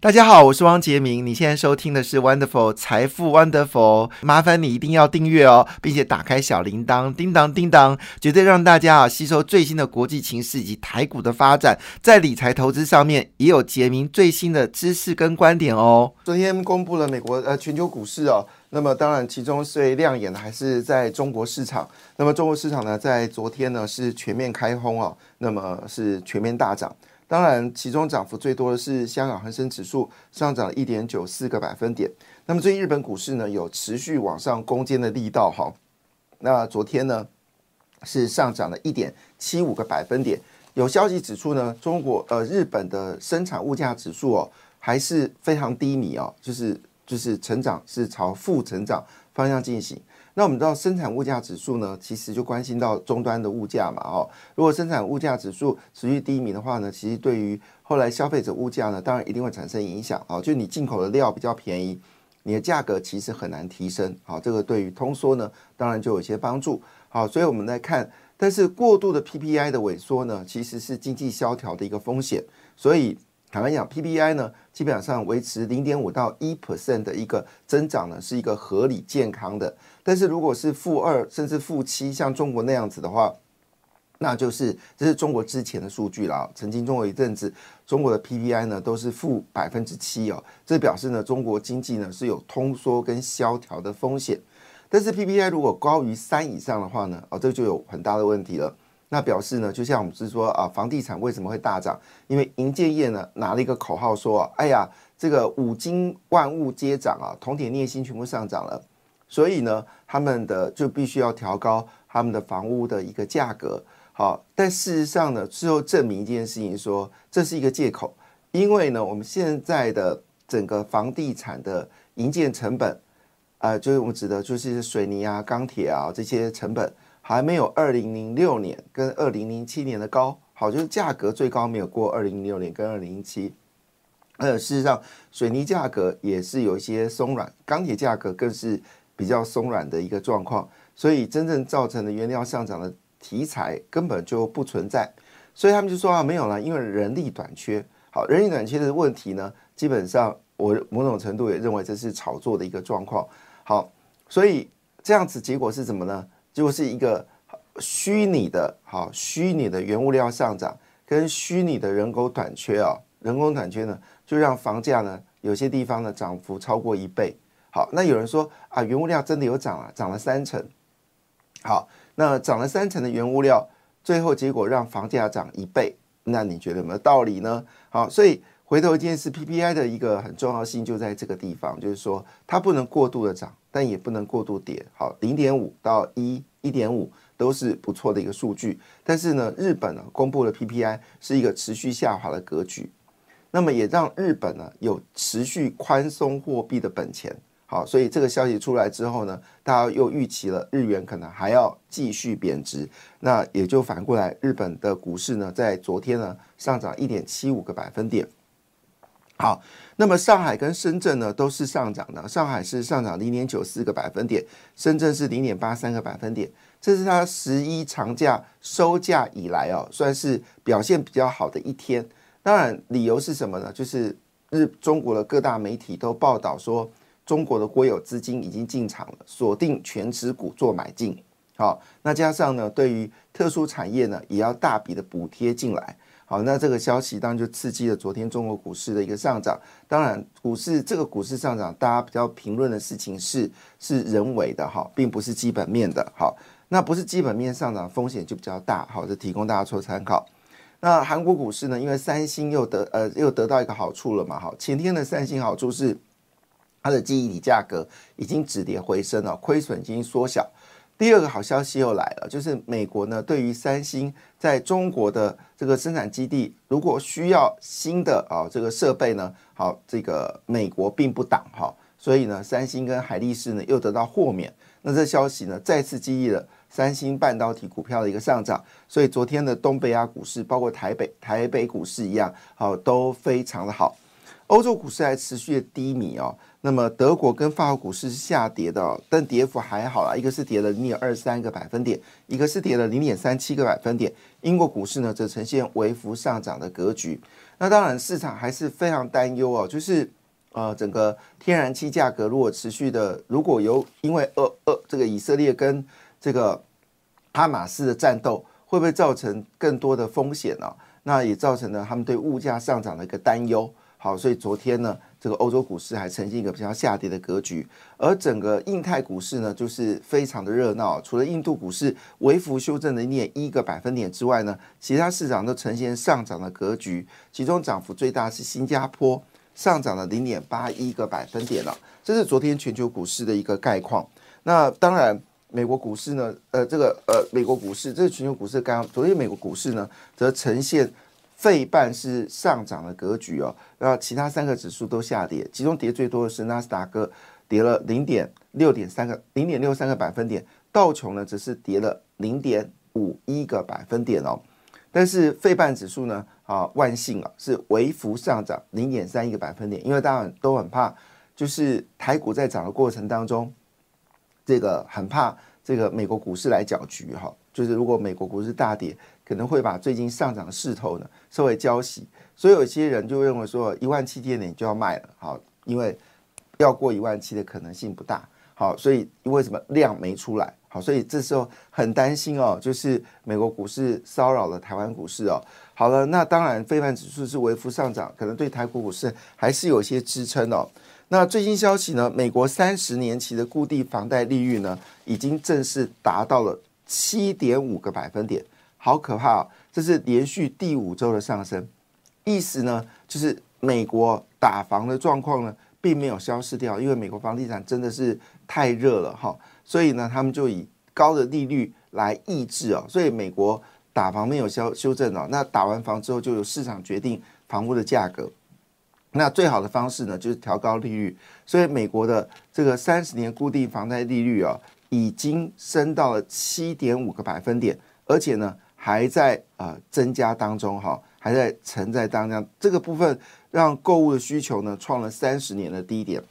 大家好，我是汪杰明。你现在收听的是 Wonderful 财富 Wonderful，麻烦你一定要订阅哦，并且打开小铃铛，叮当叮当，绝对让大家啊吸收最新的国际情势以及台股的发展，在理财投资上面也有杰明最新的知识跟观点哦。昨天公布了美国呃全球股市哦，那么当然其中最亮眼的还是在中国市场。那么中国市场呢，在昨天呢是全面开轰哦，那么是全面大涨。当然，其中涨幅最多的是香港恒生指数上涨了一点九四个百分点。那么最近日本股市呢有持续往上攻坚的力道哈。那昨天呢是上涨了一点七五个百分点。有消息指出呢，中国呃日本的生产物价指数哦还是非常低迷哦，就是就是成长是朝负成长方向进行。那我们知道生产物价指数呢，其实就关心到终端的物价嘛，哦，如果生产物价指数持续低迷的话呢，其实对于后来消费者物价呢，当然一定会产生影响，哦，就你进口的料比较便宜，你的价格其实很难提升，好，这个对于通缩呢，当然就有些帮助，好，所以我们来看，但是过度的 PPI 的萎缩呢，其实是经济萧条的一个风险，所以。坦白讲，PPI 呢，基本上维持零点五到一 percent 的一个增长呢，是一个合理健康的。但是如果是负二甚至负七，像中国那样子的话，那就是这是中国之前的数据了。曾经中国一阵子，中国的 PPI 呢都是负百分之七哦，这表示呢中国经济呢是有通缩跟萧条的风险。但是 PPI 如果高于三以上的话呢，哦，这就有很大的问题了。那表示呢，就像我们是说啊，房地产为什么会大涨？因为银建业呢拿了一个口号说，哎呀，这个五金万物皆涨啊，铜铁镍锌全部上涨了，所以呢，他们的就必须要调高他们的房屋的一个价格。好，但事实上呢，最后证明一件事情，说这是一个借口，因为呢，我们现在的整个房地产的营建成本，啊，就是我们指的就是水泥啊、钢铁啊这些成本。还没有二零零六年跟二零零七年的高，好，就是价格最高没有过二零零六年跟二零零七。呃，事实上，水泥价格也是有一些松软，钢铁价格更是比较松软的一个状况，所以真正造成的原料上涨的题材根本就不存在。所以他们就说啊，没有了，因为人力短缺。好，人力短缺的问题呢，基本上我某种程度也认为这是炒作的一个状况。好，所以这样子结果是什么呢？就是一个虚拟的，好虚拟的原物料上涨，跟虚拟的人工短缺啊，人工短缺呢，就让房价呢有些地方呢涨幅超过一倍。好，那有人说啊，原物料真的有涨了，涨了三成。好，那涨了三成的原物料，最后结果让房价涨一倍，那你觉得有没有道理呢？好，所以回头一件事，PPI 的一个很重要性就在这个地方，就是说它不能过度的涨。但也不能过度跌，好，零点五到一一点五都是不错的一个数据。但是呢，日本呢公布了 PPI 是一个持续下滑的格局，那么也让日本呢有持续宽松货币的本钱。好，所以这个消息出来之后呢，大家又预期了日元可能还要继续贬值，那也就反过来，日本的股市呢在昨天呢上涨一点七五个百分点。好，那么上海跟深圳呢都是上涨的，上海是上涨零点九四个百分点，深圳是零点八三个百分点，这是它十一长假收假以来哦，算是表现比较好的一天。当然，理由是什么呢？就是日中国的各大媒体都报道说，中国的国有资金已经进场了，锁定全持股做买进。好，那加上呢，对于特殊产业呢，也要大笔的补贴进来。好，那这个消息当然就刺激了昨天中国股市的一个上涨。当然，股市这个股市上涨，大家比较评论的事情是是人为的哈，并不是基本面的。好，那不是基本面上涨风险就比较大。好，这提供大家做参考。那韩国股市呢？因为三星又得呃又得到一个好处了嘛。好，前天的三星好处是它的记忆体价格已经止跌回升了，亏损已经缩小。第二个好消息又来了，就是美国呢对于三星在中国的这个生产基地，如果需要新的啊这个设备呢，好，这个美国并不挡哈，所以呢三星跟海力士呢又得到豁免，那这消息呢再次激励了三星半导体股票的一个上涨，所以昨天的东北亚股市，包括台北台北股市一样，好都非常的好。欧洲股市还持续的低迷哦。那么德国跟法国股市是下跌的，但跌幅还好啦，一个是跌了零点二三个百分点，一个是跌了零点三七个百分点。英国股市呢则呈现微幅上涨的格局。那当然市场还是非常担忧哦，就是呃整个天然气价格如果持续的，如果有因为呃呃这个以色列跟这个哈马斯的战斗，会不会造成更多的风险呢？那也造成了他们对物价上涨的一个担忧。好，所以昨天呢。这个欧洲股市还呈现一个比较下跌的格局，而整个印太股市呢，就是非常的热闹。除了印度股市微幅修正了零点一个百分点之外呢，其他市场都呈现上涨的格局。其中涨幅最大是新加坡，上涨了零点八一个百分点了。这是昨天全球股市的一个概况。那当然，美国股市呢，呃，这个呃，美国股市，这是全球股市刚昨天美国股市呢，则呈现。费半是上涨的格局哦，然后其他三个指数都下跌，其中跌最多的是纳斯达克，跌了零点六点三个零点六三个百分点，道琼呢只是跌了零点五一个百分点哦，但是费半指数呢啊万幸啊是微幅上涨零点三一个百分点，因为大家都很怕，就是台股在涨的过程当中，这个很怕这个美国股市来搅局哈，就是如果美国股市大跌。可能会把最近上涨的势头呢稍微浇熄，所以有些人就认为说一万七千点就要卖了，好，因为要过一万七的可能性不大，好，所以为什么量没出来？好，所以这时候很担心哦，就是美国股市骚扰了台湾股市哦。好了，那当然，非凡指数是微幅上涨，可能对台股股市还是有些支撑哦。那最新消息呢？美国三十年期的固定房贷利率呢，已经正式达到了七点五个百分点。好可怕！这是连续第五周的上升，意思呢就是美国打房的状况呢并没有消失掉，因为美国房地产真的是太热了哈，所以呢他们就以高的利率来抑制哦，所以美国打房没有修修正哦，那打完房之后就由市场决定房屋的价格，那最好的方式呢就是调高利率，所以美国的这个三十年固定房贷利率啊已经升到了七点五个百分点，而且呢。还在啊增加当中哈，还在承在当中，这个部分让购物的需求呢创了三十年的低点，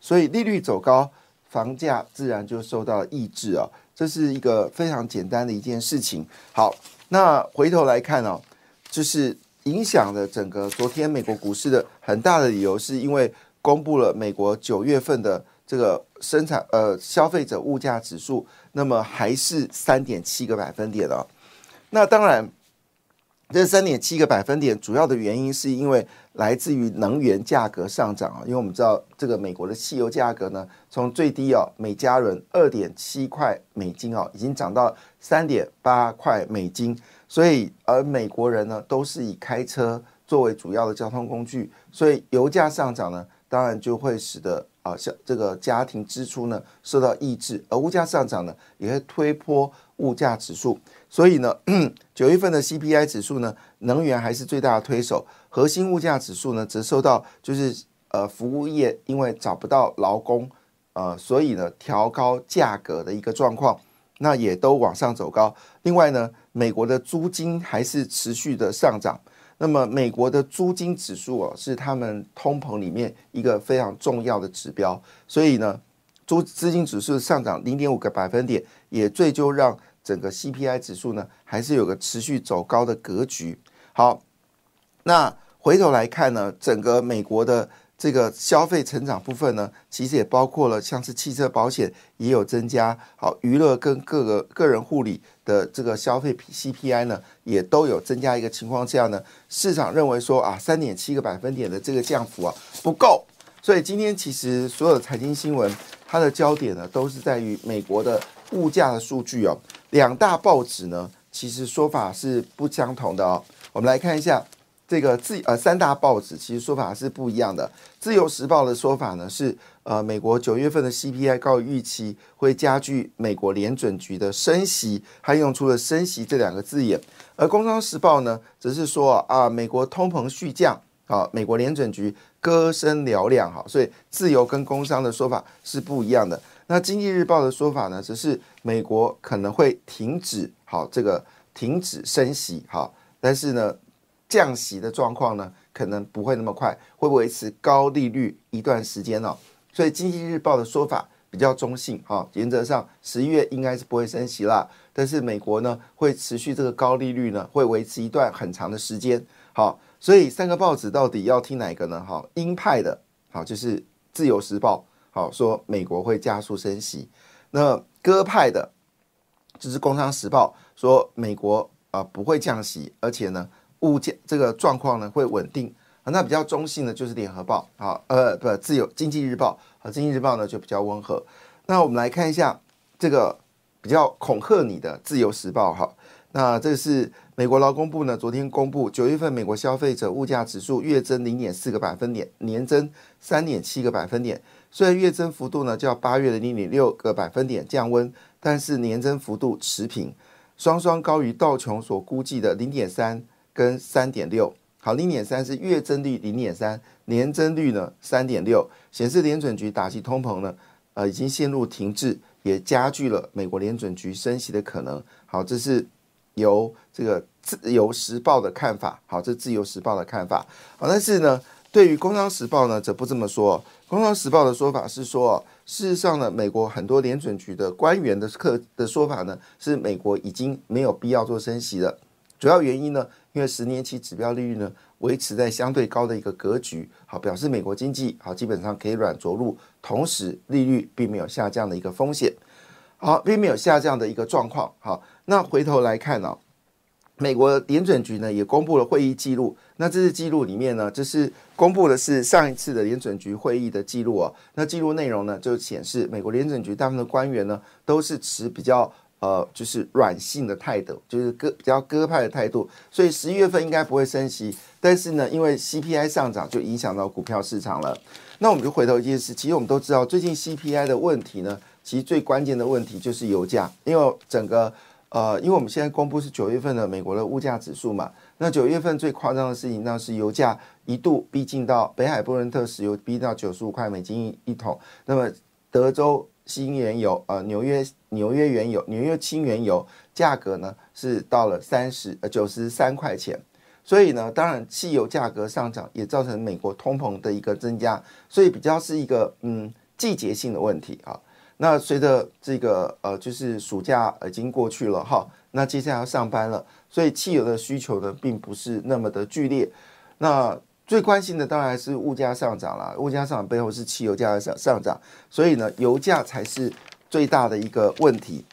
所以利率走高，房价自然就受到了抑制啊，这是一个非常简单的一件事情。好，那回头来看哦，就是影响了整个昨天美国股市的很大的理由，是因为公布了美国九月份的这个生产呃消费者物价指数，那么还是三点七个百分点了。那当然，这三点七个百分点主要的原因是因为来自于能源价格上涨啊，因为我们知道这个美国的汽油价格呢，从最低哦每加仑二点七块美金哦，已经涨到三点八块美金，所以而美国人呢都是以开车作为主要的交通工具，所以油价上涨呢，当然就会使得啊像这个家庭支出呢受到抑制，而物价上涨呢也会推波物价指数。所以呢，九月份的 CPI 指数呢，能源还是最大的推手，核心物价指数呢，则受到就是呃服务业因为找不到劳工，呃，所以呢调高价格的一个状况，那也都往上走高。另外呢，美国的租金还是持续的上涨，那么美国的租金指数哦，是他们通膨里面一个非常重要的指标，所以呢，租资金指数上涨零点五个百分点，也最终让。整个 CPI 指数呢，还是有个持续走高的格局。好，那回头来看呢，整个美国的这个消费成长部分呢，其实也包括了像是汽车保险也有增加，好，娱乐跟各个个人护理的这个消费 CPI 呢，也都有增加一个情况下呢，市场认为说啊，三点七个百分点的这个降幅啊不够，所以今天其实所有的财经新闻，它的焦点呢，都是在于美国的物价的数据哦。两大报纸呢，其实说法是不相同的哦。我们来看一下这个自呃三大报纸，其实说法是不一样的。自由时报的说法呢是，呃，美国九月份的 CPI 高于预期，会加剧美国联准局的升息，还用出了升息这两个字眼。而工商时报呢，则是说啊，美国通膨续降，啊，美国联准局歌声嘹亮，哈，所以自由跟工商的说法是不一样的。那经济日报的说法呢，只是美国可能会停止好这个停止升息哈，但是呢降息的状况呢可能不会那么快，会维持高利率一段时间哦。所以经济日报的说法比较中性哈，原则上十一月应该是不会升息啦，但是美国呢会持续这个高利率呢会维持一段很长的时间好，所以三个报纸到底要听哪个呢？哈，鹰派的好就是自由时报。好说，美国会加速升息。那鸽派的，就是《工商时报》说美国啊不会降息，而且呢物价这个状况呢会稳定。啊，那比较中性的就是《联合报》啊，呃，不，自由经济日报啊，《经济日报》呢就比较温和。那我们来看一下这个比较恐吓你的《自由时报》哈。那这是美国劳工部呢昨天公布九月份美国消费者物价指数月增零点四个百分点，年增三点七个百分点。虽然月增幅度呢较八月的零点六个百分点降温，但是年增幅度持平，双双高于道琼所估计的零点三跟三点六。好，零点三是月增率零点三，年增率呢三点六，显示联准局打击通膨呢，呃已经陷入停滞，也加剧了美国联准局升息的可能。好，这是由这个自由时报的看法。好，这自由时报的看法。好，但是呢。对于《工商时报》呢，则不这么说。《工商时报》的说法是说，事实上呢，美国很多联准局的官员的课的说法呢，是美国已经没有必要做升息了。主要原因呢，因为十年期指标利率呢维持在相对高的一个格局，好，表示美国经济好基本上可以软着陆，同时利率并没有下降的一个风险，好，并没有下降的一个状况。好，那回头来看呢？美国联准局呢也公布了会议记录，那这次记录里面呢，这是公布的是上一次的联准局会议的记录哦。那记录内容呢，就显示美国联准局大部分的官员呢都是持比较呃就是软性的态度，就是鸽比较鸽派的态度，所以十一月份应该不会升息。但是呢，因为 CPI 上涨就影响到股票市场了。那我们就回头一件事，其实我们都知道，最近 CPI 的问题呢，其实最关键的问题就是油价，因为整个。呃，因为我们现在公布是九月份的美国的物价指数嘛，那九月份最夸张的事情，那是油价一度逼近到北海布伦特石油逼到九十五块美金一桶，那么德州新原油、呃纽约纽约原油、纽约轻原油价格呢是到了三十呃九十三块钱，所以呢，当然汽油价格上涨也造成美国通膨的一个增加，所以比较是一个嗯季节性的问题啊。那随着这个呃，就是暑假已经过去了哈，那接下来要上班了，所以汽油的需求呢，并不是那么的剧烈。那最关心的当然是物价上涨了，物价上涨背后是汽油价的上上涨，所以呢，油价才是最大的一个问题。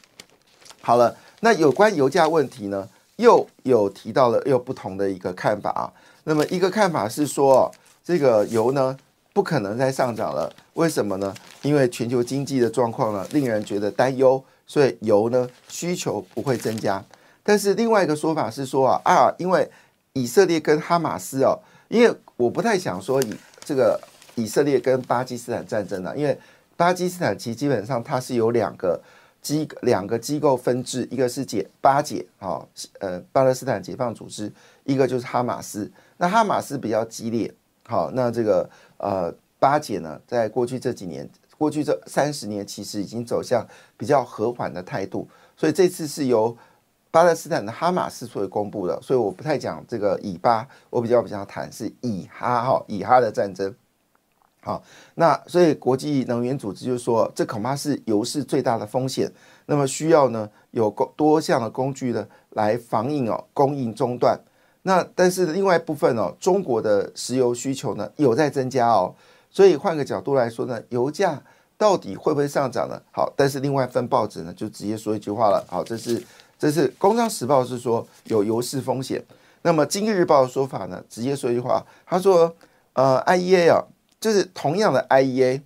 好了，那有关油价问题呢，又有提到了又不同的一个看法啊。那么一个看法是说，这个油呢。不可能再上涨了，为什么呢？因为全球经济的状况呢，令人觉得担忧，所以油呢需求不会增加。但是另外一个说法是说啊啊，因为以色列跟哈马斯哦，因为我不太想说以这个以色列跟巴基斯坦战争啊，因为巴基斯坦其实基本上它是有两个机两个机构分治，一个是解巴解啊，呃巴勒斯坦解放组织，一个就是哈马斯。那哈马斯比较激烈。好，那这个呃巴解呢，在过去这几年，过去这三十年，其实已经走向比较和缓的态度。所以这次是由巴勒斯坦的哈马斯所以公布的，所以我不太讲这个以巴，我比较比较谈是以哈哈以哈的战争。好，那所以国际能源组织就说，这恐怕是油市最大的风险。那么需要呢有多多项的工具呢来防应哦供应中断。那但是另外一部分哦，中国的石油需求呢有在增加哦，所以换个角度来说呢，油价到底会不会上涨呢？好，但是另外一份报纸呢就直接说一句话了，好，这是这是《工商时报》是说有油市风险，那么《今日日报》的说法呢，直接说一句话，他说呃，IEA 啊，就是同样的 IEA，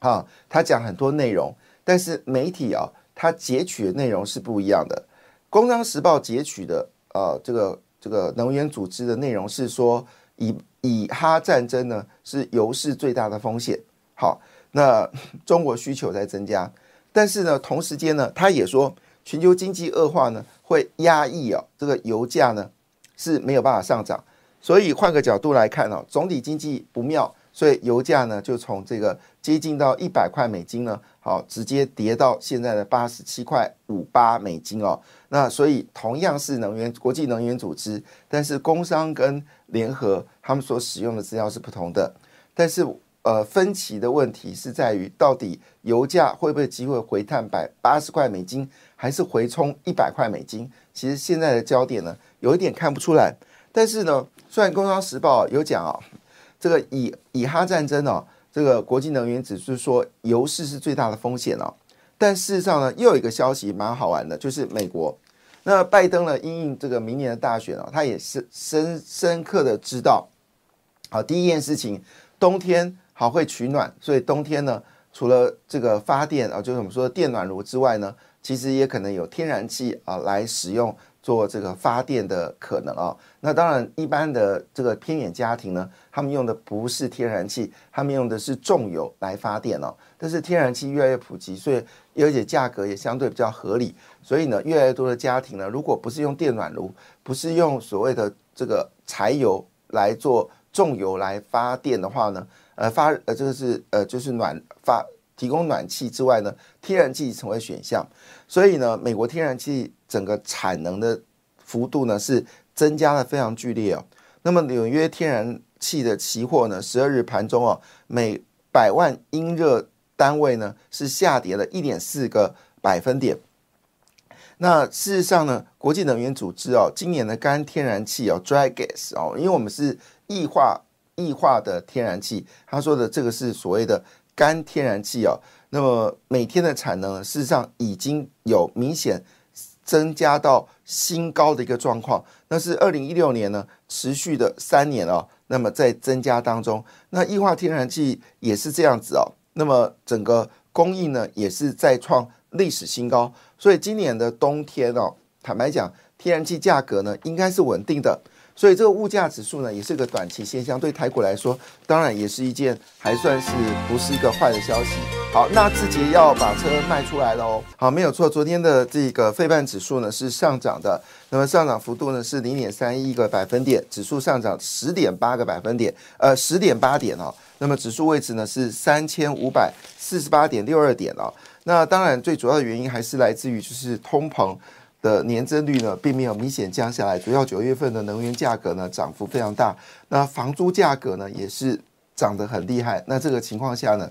哈，他讲很多内容，但是媒体啊，他截取的内容是不一样的，《工商时报》截取的。呃，这个这个能源组织的内容是说，以以哈战争呢是油市最大的风险。好，那中国需求在增加，但是呢，同时间呢，他也说全球经济恶化呢会压抑哦这个油价呢是没有办法上涨。所以换个角度来看哦，总体经济不妙，所以油价呢就从这个接近到一百块美金呢，好直接跌到现在的八十七块五八美金哦。那所以同样是能源国际能源组织，但是工商跟联合他们所使用的资料是不同的，但是呃分歧的问题是在于到底油价会不会机会回探百八十块美金，还是回冲一百块美金？其实现在的焦点呢有一点看不出来，但是呢，虽然《工商时报》有讲啊。这个以以哈战争哦，这个国际能源指数说油市是最大的风险哦，但事实上呢，又有一个消息蛮好玩的，就是美国那拜登呢，因应这个明年的大选哦，他也是深深刻的知道，好，第一件事情，冬天好会取暖，所以冬天呢，除了这个发电啊，就是我们说的电暖炉之外呢，其实也可能有天然气啊来使用。做这个发电的可能啊，那当然一般的这个偏远家庭呢，他们用的不是天然气，他们用的是重油来发电哦。但是天然气越来越普及，所以而且价格也相对比较合理，所以呢，越来越多的家庭呢，如果不是用电暖炉，不是用所谓的这个柴油来做重油来发电的话呢，呃发呃这个是呃就是暖发。提供暖气之外呢，天然气成为选项，所以呢，美国天然气整个产能的幅度呢是增加的非常剧烈哦。那么纽约天然气的期货呢，十二日盘中哦，每百万英热单位呢是下跌了一点四个百分点。那事实上呢，国际能源组织哦，今年的干天然气哦，dry gas 哦，因为我们是液化液化的天然气，他说的这个是所谓的。干天然气哦，那么每天的产能事实上已经有明显增加到新高的一个状况。那是二零一六年呢，持续的三年哦，那么在增加当中，那液化天然气也是这样子哦。那么整个供应呢，也是在创历史新高。所以今年的冬天哦，坦白讲，天然气价格呢应该是稳定的。所以这个物价指数呢，也是个短期现象，对台股来说，当然也是一件还算是不是一个坏的消息。好，那字节要把车卖出来了哦。好，没有错，昨天的这个费半指数呢是上涨的，那么上涨幅度呢是零点三一个百分点，指数上涨十点八个百分点，呃，十点八点哦。那么指数位置呢是三千五百四十八点六二点哦。那当然最主要的原因还是来自于就是通膨。的年增率呢，并没有明显降下来。主要九月份的能源价格呢，涨幅非常大。那房租价格呢，也是涨得很厉害。那这个情况下呢，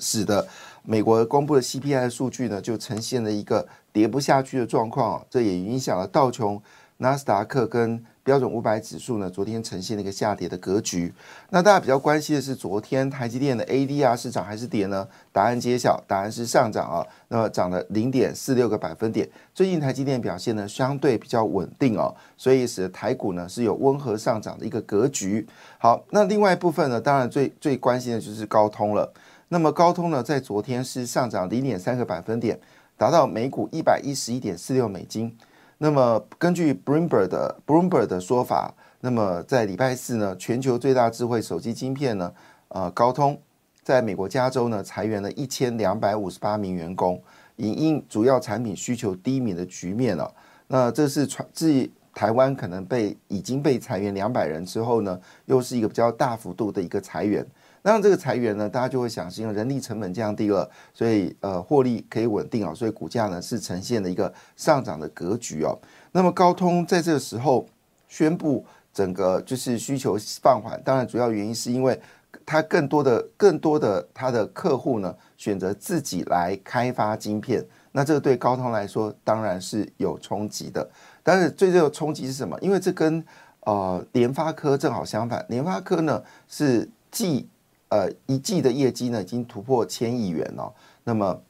使得美国公布的 CPI 数据呢，就呈现了一个跌不下去的状况。这也影响了道琼、纳斯达克跟。标准五百指数呢，昨天呈现了一个下跌的格局。那大家比较关心的是，昨天台积电的 ADR 是涨还是跌呢？答案揭晓，答案是上涨啊。那么涨了零点四六个百分点。最近台积电表现呢，相对比较稳定哦，所以使得台股呢是有温和上涨的一个格局。好，那另外一部分呢，当然最最关心的就是高通了。那么高通呢，在昨天是上涨零点三个百分点，达到每股一百一十一点四六美金。那么根据 Bloomberg 的 Bloomberg 的说法，那么在礼拜四呢，全球最大智慧手机晶片呢，呃，高通在美国加州呢裁员了一千两百五十八名员工，因应主要产品需求低迷的局面了。那这是传自台湾可能被已经被裁员两百人之后呢，又是一个比较大幅度的一个裁员。那这个裁员呢，大家就会想，是因为人力成本降低了，所以呃获利可以稳定啊，所以股价呢是呈现了一个上涨的格局哦。那么高通在这个时候宣布整个就是需求放缓，当然主要原因是因为它更多的更多的它的客户呢选择自己来开发晶片，那这个对高通来说当然是有冲击的。但是最最的冲击是什么？因为这跟呃联发科正好相反，联发科呢是既呃，一季的业绩呢已经突破千亿元哦，那么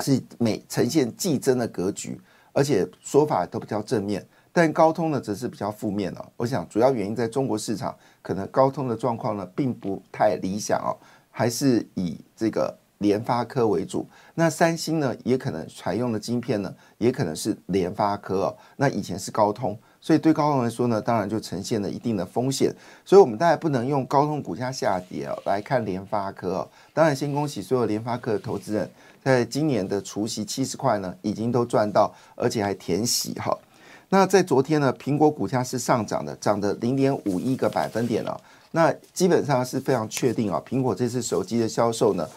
是每呈现季增的格局，而且说法都比较正面。但高通呢则是比较负面哦。我想主要原因在中国市场，可能高通的状况呢并不太理想哦，还是以这个联发科为主。那三星呢也可能采用的晶片呢也可能是联发科哦。那以前是高通。所以对高通来说呢，当然就呈现了一定的风险。所以，我们大家不能用高通股价下跌哦来看联发科。当然，先恭喜所有联发科的投资人，在今年的除息七十块呢，已经都赚到，而且还填息哈。那在昨天呢，苹果股价是上涨的，涨的零点五一个百分点了。那基本上是非常确定啊，苹果这次手机的销售呢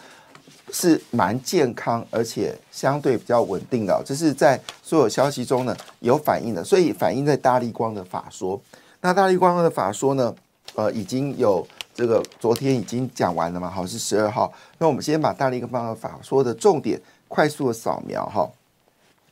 是蛮健康，而且相对比较稳定的，这是在所有消息中呢有反映的，所以反映在大力光的法说。那大力光的法说呢，呃，已经有这个昨天已经讲完了嘛，好是十二号。那我们先把大力光的法说的重点快速的扫描哈。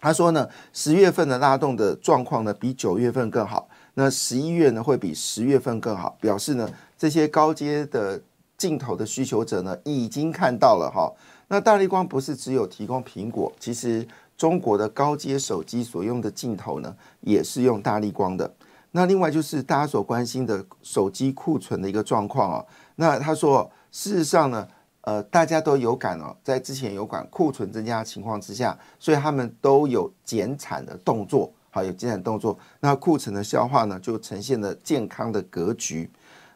他说呢，十月份的拉动的状况呢比九月份更好，那十一月呢会比十月份更好，表示呢这些高阶的镜头的需求者呢已经看到了哈。那大力光不是只有提供苹果，其实中国的高阶手机所用的镜头呢也是用大力光的。那另外就是大家所关心的手机库存的一个状况啊。那他说，事实上呢。呃，大家都有感哦，在之前有感库存增加的情况之下，所以他们都有减产的动作，好，有减产动作，那库存的消化呢，就呈现了健康的格局。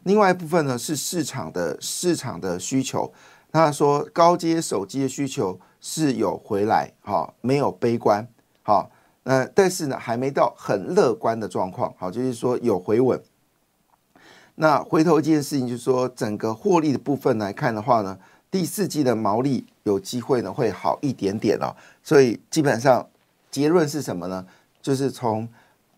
另外一部分呢，是市场的市场的需求，他说高阶手机的需求是有回来，哈，没有悲观，好，呃，但是呢，还没到很乐观的状况，好，就是说有回稳。那回头一件事情就是说，整个获利的部分来看的话呢。第四季的毛利有机会呢会好一点点哦，所以基本上结论是什么呢？就是从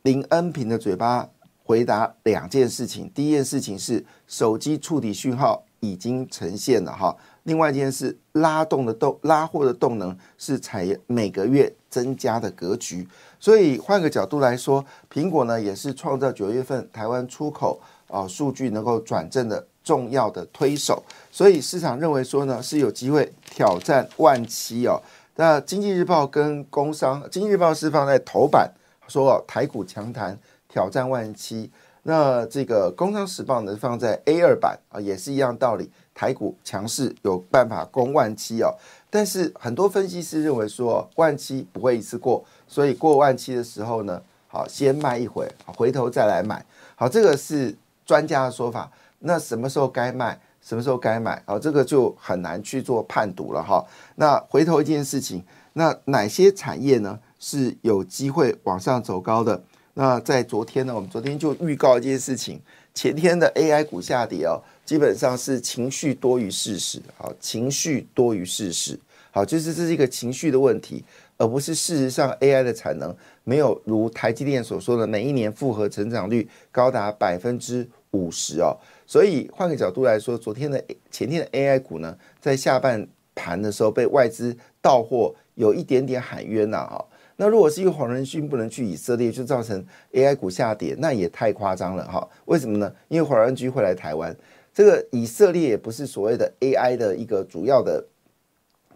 林恩平的嘴巴回答两件事情。第一件事情是手机触底讯号已经呈现了哈，另外一件事拉动的动拉货的动能是采每个月增加的格局。所以换个角度来说，苹果呢也是创造九月份台湾出口啊数据能够转正的。重要的推手，所以市场认为说呢是有机会挑战万七哦。那经济日报跟工商，经济日报是放在头版说台股强谈挑战万七，那这个工商时报呢放在 A 二版啊，也是一样道理，台股强势有办法攻万七哦。但是很多分析师认为说万七不会一次过，所以过万七的时候呢，好先卖一回，回头再来买。好，这个是专家的说法。那什么时候该卖，什么时候该买啊？这个就很难去做判读了哈。那回头一件事情，那哪些产业呢是有机会往上走高的？那在昨天呢，我们昨天就预告一件事情，前天的 AI 股下跌哦，基本上是情绪多于事实，好，情绪多于事实，好，就是这是一个情绪的问题，而不是事实上 AI 的产能没有如台积电所说的每一年复合成长率高达百分之五十哦。所以换个角度来说，昨天的前天的 AI 股呢，在下半盘的时候被外资到货，有一点点喊冤呐哈。那如果是因为黄仁勋不能去以色列，就造成 AI 股下跌，那也太夸张了哈。为什么呢？因为黄仁勋会来台湾，这个以色列也不是所谓的 AI 的一个主要的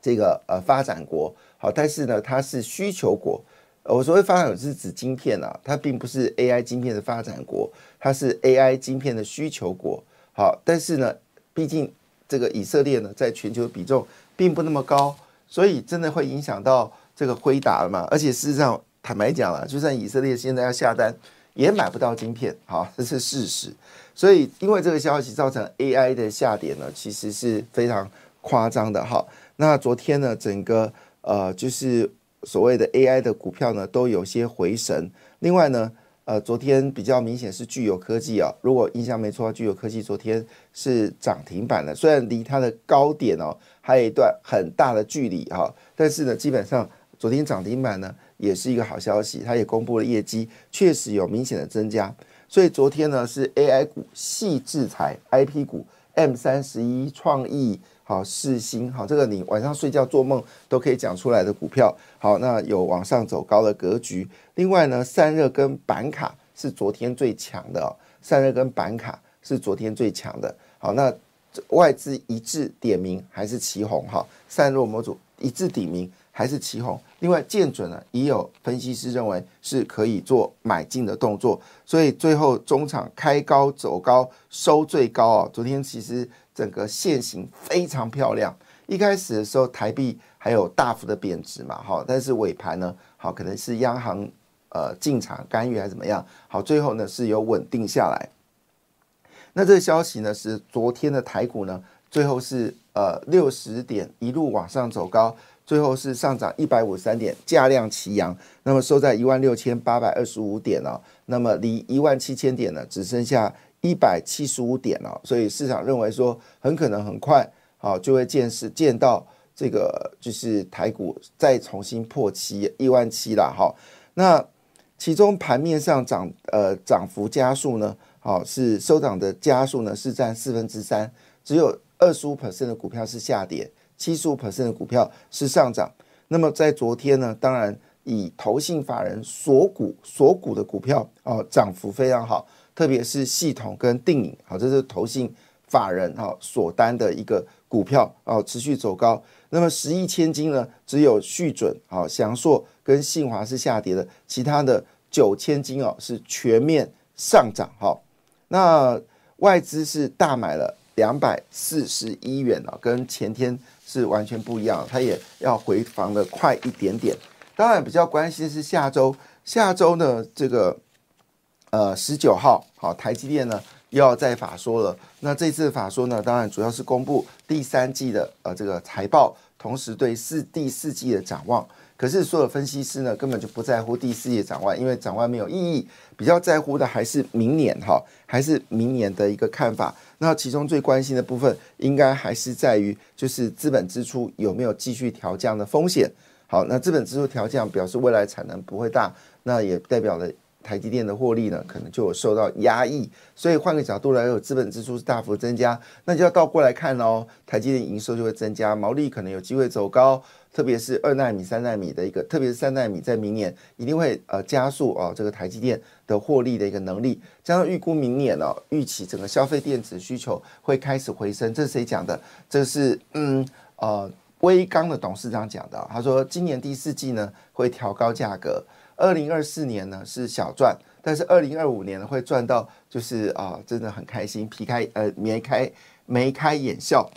这个呃发展国，好，但是呢，它是需求国。我所谓发展是指晶片啊，它并不是 AI 晶片的发展国，它是 AI 晶片的需求国。好，但是呢，毕竟这个以色列呢，在全球比重并不那么高，所以真的会影响到这个挥打了嘛？而且事实上，坦白讲了，就算以色列现在要下单，也买不到晶片，好，这是事实。所以因为这个消息造成 AI 的下跌呢，其实是非常夸张的哈。那昨天呢，整个呃，就是。所谓的 AI 的股票呢，都有些回神。另外呢，呃，昨天比较明显是具有科技啊。如果印象没错，具有科技昨天是涨停板的，虽然离它的高点哦还有一段很大的距离哈，但是呢，基本上昨天涨停板呢也是一个好消息，它也公布了业绩，确实有明显的增加。所以昨天呢是 AI 股细制裁 IP 股 M 三十一创意。好，四星好，这个你晚上睡觉做梦都可以讲出来的股票，好，那有往上走高的格局。另外呢，散热跟板卡是昨天最强的，散热跟板卡是昨天最强的。好，那外资一致点名还是旗红哈，散热模组一致点名还是旗红。另外建准呢，也有分析师认为是可以做买进的动作，所以最后中场开高走高收最高啊，昨天其实。整个线型非常漂亮，一开始的时候台币还有大幅的贬值嘛，哈，但是尾盘呢，好可能是央行呃进场干预还是怎么样，好，最后呢是有稳定下来。那这个消息呢是昨天的台股呢，最后是呃六十点一路往上走高，最后是上涨一百五十三点，价量齐扬，那么收在一万六千八百二十五点哦，那么离一万七千点呢只剩下一百七十五点哦，所以市场认为说很可能很快好就会见识见到这个就是台股再重新破七一万七了哈。那其中盘面上涨呃涨幅加速呢，好是收涨的加速呢是占四分之三，只有二十五 percent 的股票是下跌，七十五 percent 的股票是上涨。那么在昨天呢，当然以投信法人锁股锁股的股票哦涨幅非常好。特别是系统跟定影，好，这是投信法人哈锁单的一个股票哦，持续走高。那么十亿千金呢，只有续准好祥硕跟信华是下跌的，其他的九千金哦是全面上涨哈。那外资是大买了两百四十一元啊，跟前天是完全不一样，它也要回防的快一点点。当然比较关心的是下周，下周呢这个。呃，十九号，好，台积电呢又要再法说了。那这次法说呢，当然主要是公布第三季的呃这个财报，同时对四第四季的展望。可是所有分析师呢，根本就不在乎第四季展望，因为展望没有意义，比较在乎的还是明年哈，还是明年的一个看法。那其中最关心的部分，应该还是在于就是资本支出有没有继续调降的风险。好，那资本支出调降表示未来产能不会大，那也代表了。台积电的获利呢，可能就有受到压抑，所以换个角度来有资本支出是大幅增加，那就要倒过来看哦，台积电营收就会增加，毛利可能有机会走高，特别是二纳米、三纳米的一个，特别是三纳米在明年一定会呃加速哦，这个台积电的获利的一个能力，加上预估明年呢，预期整个消费电子需求会开始回升，这是谁讲的？这是嗯呃威刚的董事长讲的，他说今年第四季呢会调高价格。二零二四年呢是小赚，但是二零二五年呢会赚到，就是啊，真的很开心，皮开呃眉开眉开眼笑。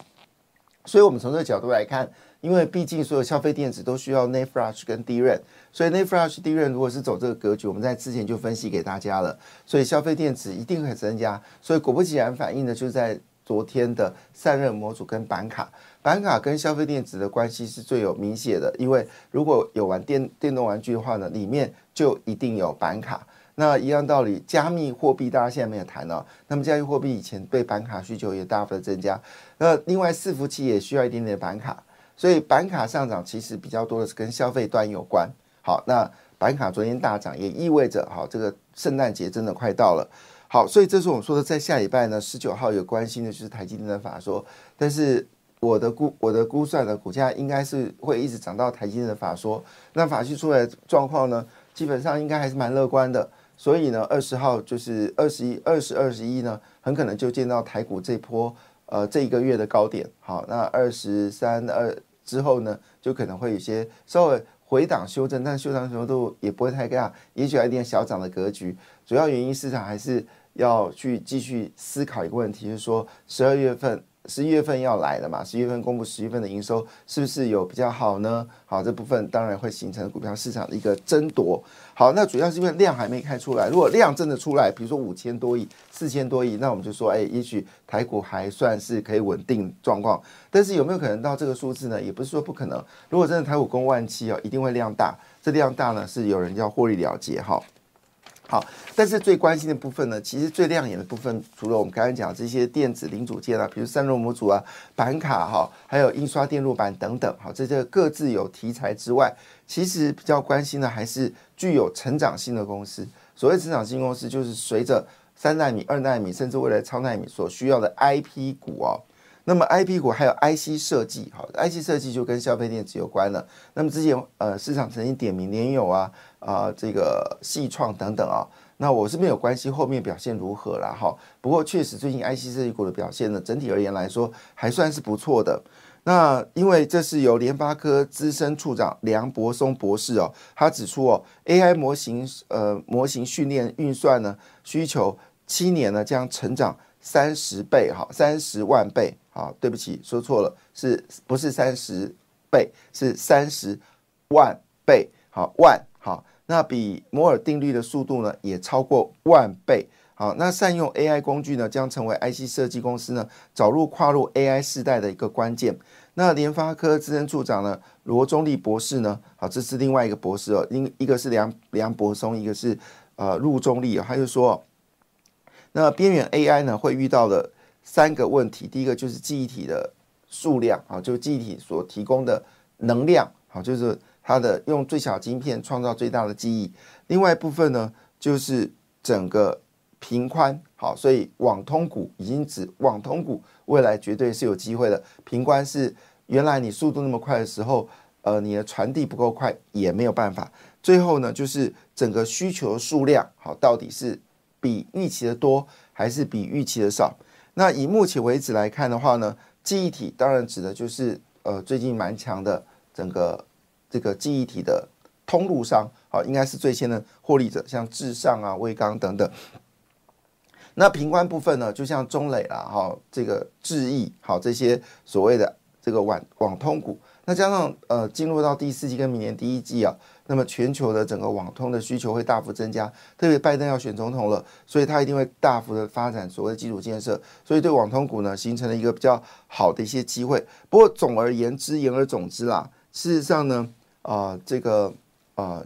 所以，我们从这个角度来看，因为毕竟所有消费电子都需要 na flash 跟 DRAM，所以 na flash、DRAM 如果是走这个格局，我们在之前就分析给大家了，所以消费电子一定会增加。所以果不其然，反映的就在昨天的散热模组跟板卡。板卡跟消费电子的关系是最有明显的，因为如果有玩电电动玩具的话呢，里面就一定有板卡。那一样道理，加密货币大家现在没有谈到，那么加密货币以前对板卡需求也大幅的增加。那另外伺服器也需要一点点板卡，所以板卡上涨其实比较多的是跟消费端有关。好，那板卡昨天大涨也意味着，好，这个圣诞节真的快到了。好，所以这是我们说的，在下礼拜呢，十九号有关心的就是台积电的法说，但是。我的估我的估算呢，股价应该是会一直涨到台积电的法说。那法系出来状况呢，基本上应该还是蛮乐观的。所以呢，二十号就是二十一、二十二十一呢，很可能就见到台股这波呃这一个月的高点。好，那二十三二之后呢，就可能会有些稍微回档修正，但修正程度也不会太大，也许有一点小涨的格局。主要原因市场还是要去继续思考一个问题，就是说十二月份。十一月份要来了嘛？十一月份公布十一月份的营收，是不是有比较好呢？好，这部分当然会形成股票市场的一个争夺。好，那主要是因为量还没开出来。如果量真的出来，比如说五千多亿、四千多亿，那我们就说，哎，也许台股还算是可以稳定状况。但是有没有可能到这个数字呢？也不是说不可能。如果真的台股攻万七哦，一定会量大。这量大呢，是有人要获利了结哈。好，但是最关心的部分呢，其实最亮眼的部分，除了我们刚才讲这些电子零组件啊，比如散热模组啊、板卡哈，还有印刷电路板等等，好，这些各自有题材之外，其实比较关心的还是具有成长性的公司。所谓成长性公司，就是随着三纳米、二纳米，甚至未来超纳米所需要的 IP 股哦。那么 IP 股还有 IC 设计，好，IC 设计就跟消费电子有关了。那么之前呃市场曾经点名联友啊。啊，这个细创等等啊，那我是没有关系，后面表现如何了哈？不过确实最近 IC 设计股的表现呢，整体而言来说还算是不错的。那因为这是由联发科资深处长梁博松博士哦，他指出哦，AI 模型呃模型训练运算呢需求七年呢将成长三十倍哈，三十万倍啊，对不起说错了，是不是三十倍？是三十万倍好万好。那比摩尔定律的速度呢，也超过万倍。好，那善用 AI 工具呢，将成为 IC 设计公司呢早入跨入 AI 时代的一个关键。那联发科资深处长呢，罗中立博士呢，好，这是另外一个博士哦，一一个是梁梁博松，一个是呃陆中立哦，他就说，那边缘 AI 呢会遇到的三个问题，第一个就是记忆体的数量啊，就记忆体所提供的能量好，就是它的用最小晶片创造最大的记忆。另外一部分呢，就是整个频宽好，所以网通股已经指网通股未来绝对是有机会的。频宽是原来你速度那么快的时候，呃，你的传递不够快也没有办法。最后呢，就是整个需求数量好，到底是比预期的多还是比预期的少？那以目前为止来看的话呢，记忆体当然指的就是呃最近蛮强的整个这个记忆体的通路商。好，应该是最先的获利者，像智尚啊、威刚等等。那平关部分呢，就像中磊啦，哈，这个智易，好这些所谓的这个网网通股。那加上呃，进入到第四季跟明年第一季啊，那么全球的整个网通的需求会大幅增加，特别拜登要选总统了，所以他一定会大幅的发展所谓的基础建设，所以对网通股呢，形成了一个比较好的一些机会。不过总而言之，言而总之啦，事实上呢，啊，这个啊。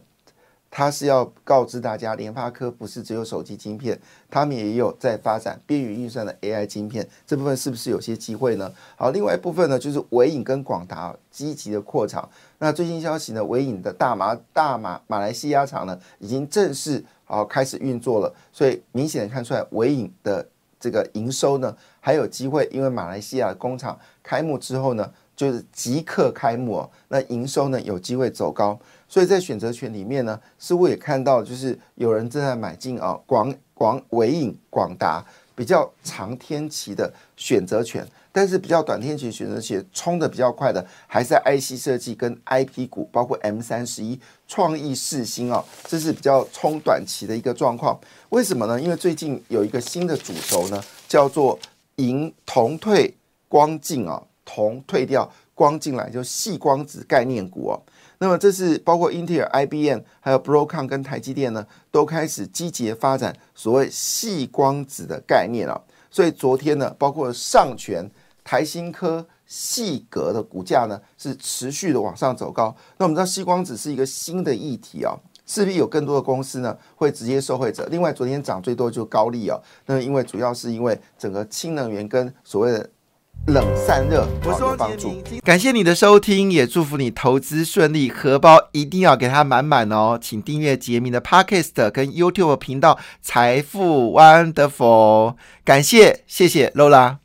它是要告知大家，联发科不是只有手机晶片，他们也有在发展边缘运算的 AI 晶片，这部分是不是有些机会呢？好，另外一部分呢，就是伟影跟广达积极的扩厂。那最新消息呢，伟影的大马大马马来西亚厂呢，已经正式好开始运作了，所以明显的看出来，伟影的这个营收呢还有机会，因为马来西亚工厂开幕之后呢，就是即刻开幕哦，那营收呢有机会走高。所以在选择权里面呢，似乎也看到就是有人正在买进啊广广伟影广达比较长天期的选择权，但是比较短天期选择权冲的比较快的，还是在 IC 设计跟 IP 股，包括 M 三十一、创意四星啊，这是比较冲短期的一个状况。为什么呢？因为最近有一个新的主轴呢，叫做银铜退光进啊，铜退掉光进来，就细光子概念股哦。那么这是包括英特尔、IBM 还有 Broadcom 跟台积电呢，都开始积极发展所谓细光子的概念了。所以昨天呢，包括上权、台新科、细格的股价呢，是持续的往上走高。那我们知道细光子是一个新的议题啊，势必有更多的公司呢会直接受惠者。另外，昨天涨最多就高利哦，那因为主要是因为整个氢能源跟所谓的。冷散热，我是帮助。感谢你的收听，也祝福你投资顺利，荷包一定要给它满满哦。请订阅杰明的 Podcast 跟 YouTube 频道财富 Wonderful。感谢，谢谢 Lola。